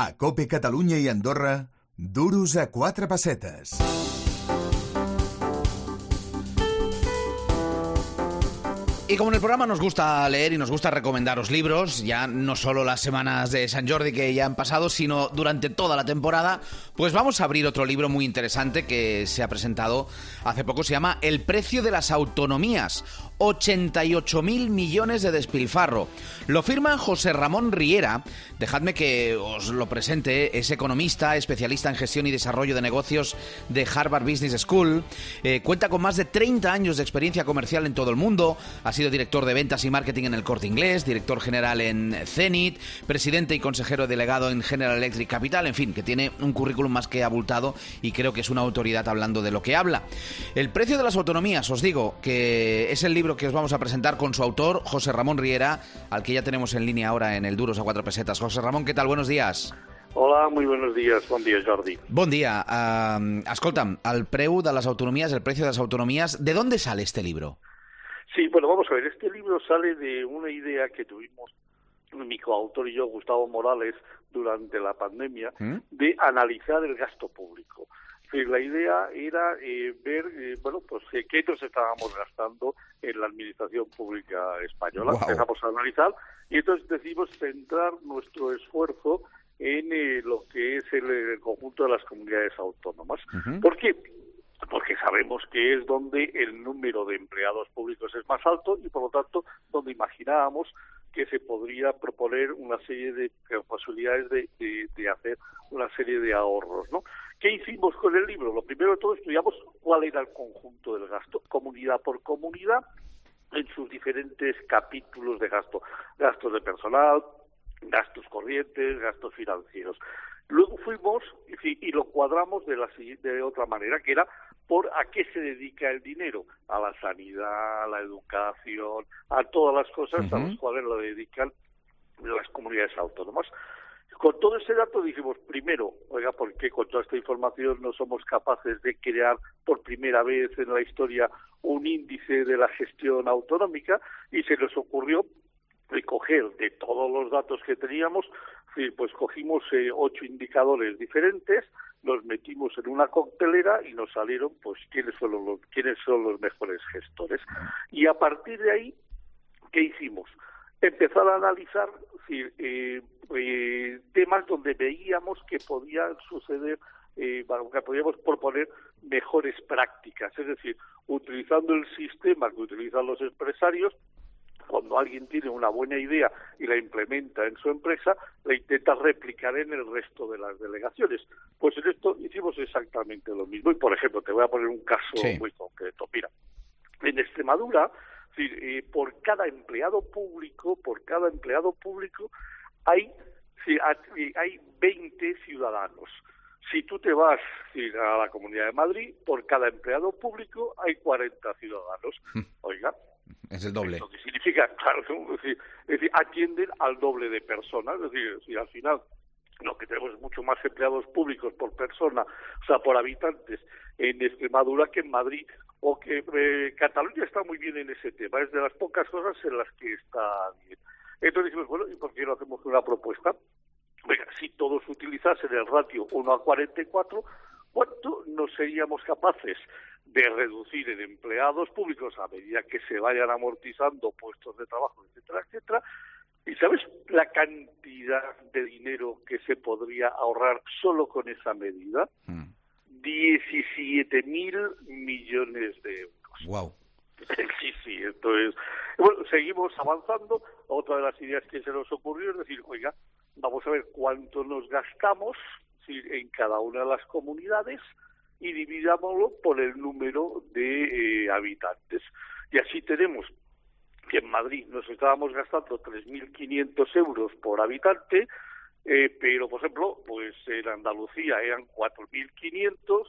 A Cope Catalunya i Andorra, duros a quatre pessetes. Y como en el programa nos gusta leer y nos gusta recomendaros libros, ya no solo las semanas de San Jordi que ya han pasado, sino durante toda la temporada, pues vamos a abrir otro libro muy interesante que se ha presentado hace poco, se llama El precio de las autonomías, 88 mil millones de despilfarro. Lo firma José Ramón Riera. Dejadme que os lo presente. Es economista, especialista en gestión y desarrollo de negocios de Harvard Business School. Eh, cuenta con más de 30 años de experiencia comercial en todo el mundo. Ha sido director de ventas y marketing en el Corte Inglés, director general en Zenit, presidente y consejero delegado en General Electric Capital. En fin, que tiene un currículum más que abultado y creo que es una autoridad hablando de lo que habla. El precio de las autonomías, os digo, que es el libro que os vamos a presentar con su autor, José Ramón Riera, al que ya tenemos en línea ahora en el Duros a cuatro pesetas. José Ramón, ¿qué tal? Buenos días. Hola, muy buenos días. Buen día, Jordi. Bon dia. Uh, escolta'm, el preu de las autonomías, el precio de las autonomías, ¿de dónde sale este libro? Sí, bueno, vamos a ver. Este libro sale de una idea que tuvimos mi coautor y yo, Gustavo Morales, durante la pandemia, ¿Mm? de analizar el gasto público. Decir, la idea era eh, ver, eh, bueno, pues eh, qué nos estábamos gastando en la administración pública española. Empezamos a analizar y entonces decidimos centrar nuestro esfuerzo en eh, lo que es el, el conjunto de las comunidades autónomas. Ujú. ¿Por qué? Porque sabemos que es donde el número de empleados públicos es más alto y, por lo tanto, donde imaginábamos que se podría proponer una serie de eh, posibilidades de, de- hacer una serie de ahorros, ¿no? ¿Qué hicimos con el libro? Lo primero de todo estudiamos cuál era el conjunto del gasto, comunidad por comunidad, en sus diferentes capítulos de gasto, gastos de personal, gastos corrientes, gastos financieros. Luego fuimos y, y lo cuadramos de la de otra manera, que era por a qué se dedica el dinero, a la sanidad, a la educación, a todas las cosas a las cuales lo dedican las comunidades autónomas. Con todo ese dato dijimos, primero, oiga, ¿por qué con toda esta información no somos capaces de crear por primera vez en la historia un índice de la gestión autonómica? Y se nos ocurrió recoger de todos los datos que teníamos, pues cogimos eh, ocho indicadores diferentes, los metimos en una coctelera y nos salieron pues quiénes son los quiénes son los mejores gestores. Y a partir de ahí, ¿qué hicimos? Empezar a analizar sí, eh, eh, temas donde veíamos que podían suceder, eh, que podíamos proponer mejores prácticas, es decir, utilizando el sistema que utilizan los empresarios, cuando alguien tiene una buena idea y la implementa en su empresa, la intenta replicar en el resto de las delegaciones. Pues en esto hicimos exactamente lo mismo. Y, por ejemplo, te voy a poner un caso Sí. muy concreto. Mira, en Extremadura, eh, por cada empleado público, por cada empleado público, hay, eh, hay 20 ciudadanos. Si tú te vas a la Comunidad de Madrid, por cada empleado público hay 40 ciudadanos. Oiga, Es el doble. lo que significa, claro, es decir, es decir, atienden al doble de personas, es decir, si al final lo que tenemos es mucho más empleados públicos por persona, o sea, por habitantes en Extremadura que en Madrid, o que eh, Cataluña está muy bien en ese tema, es de las pocas cosas en las que está bien. Entonces dijimos, bueno, ¿y por qué no hacemos una propuesta? Si todos utilizasen el ratio 1 a 44, ¿cuánto no seríamos capaces de reducir en empleados públicos a medida que se vayan amortizando puestos de trabajo, etcétera, etcétera? ¿Y sabes la cantidad de dinero que se podría ahorrar solo con esa medida? Mm. 17 mil millones de euros. Wow. Sí, sí, entonces, bueno, seguimos avanzando. Otra de las ideas que se nos ocurrió es decir, oiga, vamos a ver cuánto nos gastamos en cada una de las comunidades y dividámoslo por el número de eh, habitantes. Y así tenemos que en Madrid nos estábamos gastando 3.500 euros por habitante, eh, pero, por ejemplo, pues en Andalucía eran 4.500,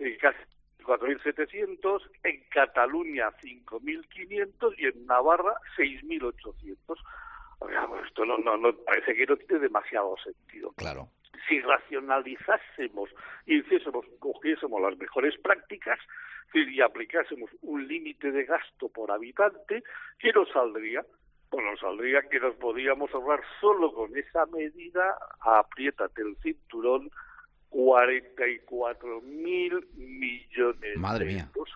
eh, casi 4.700, en Cataluña 5.500 y en Navarra 6.800. Oiga, pues Esto no, no, no, parece que no tiene demasiado sentido Claro. Si racionalizásemos y hiciésemos, cogiésemos las mejores prácticas y aplicásemos un límite de gasto por habitante, ¿qué nos saldría? Pues nos saldría que nos podíamos ahorrar solo con esa medida, apriétate el cinturón, 44 mil millones Madre de mía. euros.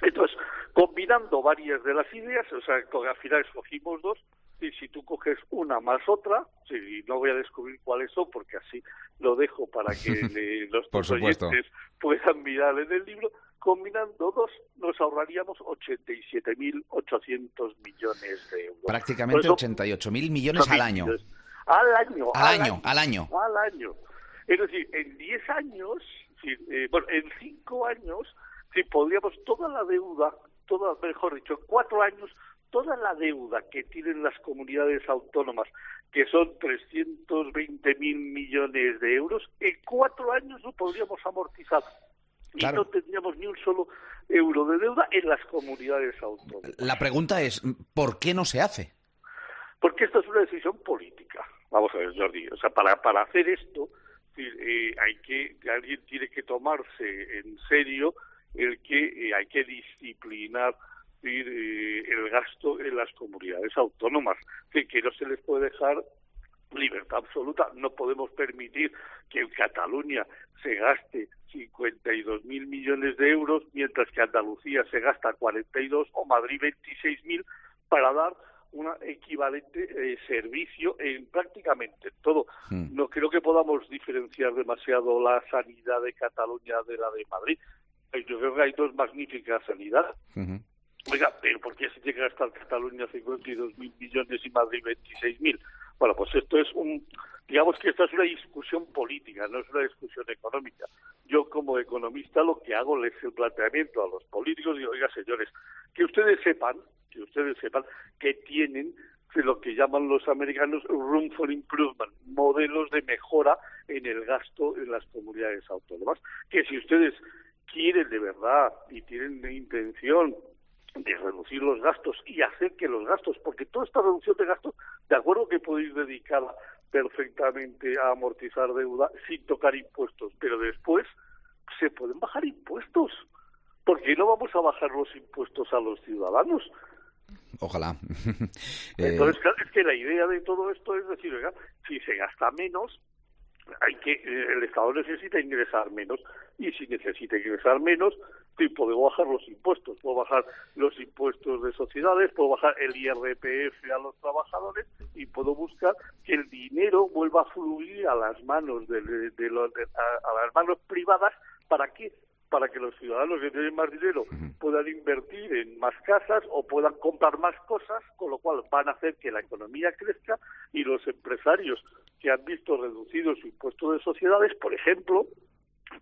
Entonces, combinando varias de las ideas, o sea, al final escogimos dos, y si tú coges una más otra, sí, no voy a descubrir cuáles son, porque así lo dejo para que le- los Por oyentes puedan mirar en el libro, combinando dos, nos ahorraríamos 87.800 millones de euros. Prácticamente Por eso, 88.000 millones al año. Al año. Al año, al año. Al año. Es decir, en 10 años, eh, bueno, en 5 años, si podríamos toda la deuda, toda, mejor dicho, en 4 años, toda la deuda que tienen las comunidades autónomas, que son 320 mil millones de euros, en 4 años lo podríamos amortizar. Y no tendríamos ni un solo euro de deuda en las comunidades autónomas. La pregunta es, ¿por qué no se hace? Porque esto es una decisión política. Vamos a ver, Jordi. O sea, para, para hacer esto, eh, hay que, alguien tiene que tomarse en serio el que eh, hay que disciplinar sí, eh, el gasto en las comunidades autónomas. Que no se les puede dejar libertad absoluta. No podemos permitir que en Cataluña se gaste 52 mil millones de euros, mientras que Andalucía se gasta 42 o Madrid 26 mil para dar un equivalente eh, servicio en prácticamente todo. Hmm. No creo que podamos diferenciar demasiado la sanidad de Cataluña de la de Madrid. Yo creo que hay dos magníficas sanidades. Oiga, pero ¿por qué se que gastar Cataluña 52 mil millones y Madrid 26 mil? Bueno, pues esto es un, digamos que esta es una discusión política, no es una discusión económica. Yo como economista lo que hago es el planteamiento a los políticos y oiga señores, que ustedes sepan, que ustedes sepan que tienen lo que llaman los americanos room for improvement, modelos de mejora en el gasto en las comunidades autónomas, que si ustedes quieren de verdad y tienen intención de reducir los gastos y hacer que los gastos, porque toda esta reducción de gastos, de acuerdo que podéis dedicarla perfectamente a amortizar deuda sin tocar impuestos, pero después se pueden bajar impuestos. porque no vamos a bajar los impuestos a los ciudadanos? Ojalá. Eh, Entonces, claro, es que la idea de todo esto es decir, oiga, si se gasta menos, hay que eh, el Estado necesita ingresar menos y si necesita ingresar menos, sí, puedo bajar los impuestos, puedo bajar los impuestos de sociedades, puedo bajar el IRPF a los trabajadores y puedo buscar que el dinero vuelva a fluir a las manos de, de- de los- de- a, a las manos privadas para qué para que los ciudadanos que tienen más dinero puedan invertir en más casas o puedan comprar más cosas, con lo cual van a hacer que la economía crezca y los empresarios que han visto reducido su impuesto de sociedades, por ejemplo,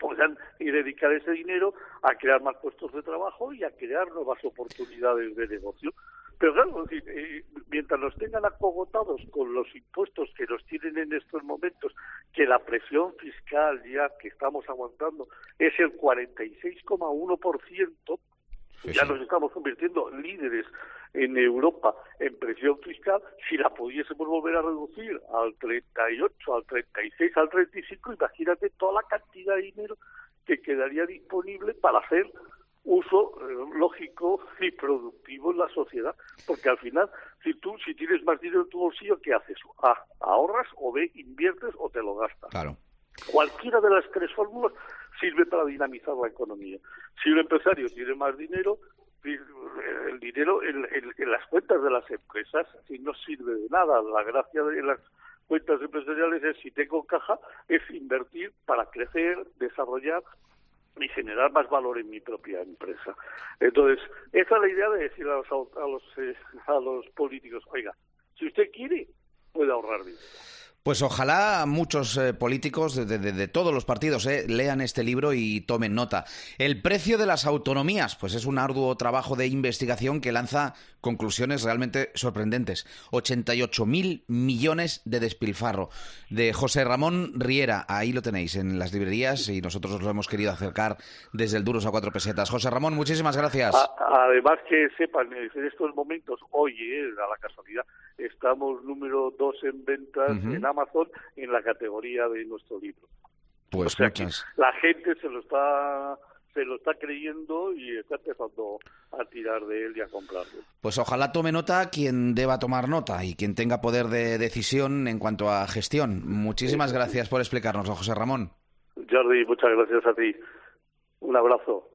puedan ir dedicar ese dinero a crear más puestos de trabajo y a crear nuevas oportunidades de negocio. Pero claro, eh, mientras nos tengan acogotados con los impuestos que nos tienen en estos momentos, que la presión fiscal ya que estamos aguantando es el 46,1%, Sí, ya sí. nos estamos convirtiendo en líderes en Europa en presión fiscal. Si la pudiésemos volver a reducir al 38, al 36, al 35, imagínate toda la cantidad de dinero que quedaría disponible para hacer uso eh, lógico y productivo en la sociedad. Porque al final, si tú si tienes más dinero en tu bolsillo, ¿qué haces? A, ahorras o B, inviertes o te lo gastas. Claro. Cualquiera de las tres fórmulas sirve para dinamizar la economía. Si un empresario tiene más dinero, el dinero en, las cuentas de las empresas si no sirve de nada. La gracia de las cuentas empresariales es, si tengo caja, es invertir para crecer, desarrollar y generar más valor en mi propia empresa. Entonces, esa es la idea de decir a los, a los, eh, a los políticos, oiga, si usted quiere, puede ahorrar dinero. Pues ojalá muchos eh, políticos de, de- todos los partidos eh, lean este libro y tomen nota. El precio de las autonomías, pues es un arduo trabajo de investigación que lanza conclusiones realmente sorprendentes. 88.000 millones de despilfarro. De José Ramón Riera, ahí lo tenéis en las librerías y nosotros os lo hemos querido acercar desde el Duros a cuatro pesetas. José Ramón, muchísimas gracias. Además que sepan, en estos momentos, hoy, eh, a la casualidad, estamos número dos en ventas en Amazon en la categoría de nuestro libro. Pues o sea que muchas. la gente se lo está se lo está creyendo y está empezando a tirar de él y a comprarlo. Pues ojalá tome nota quien deba tomar nota y quien tenga poder de decisión en cuanto a gestión. Muchísimas gracias por explicarnos, José Ramón. Jordi, muchas gracias a ti. Un abrazo.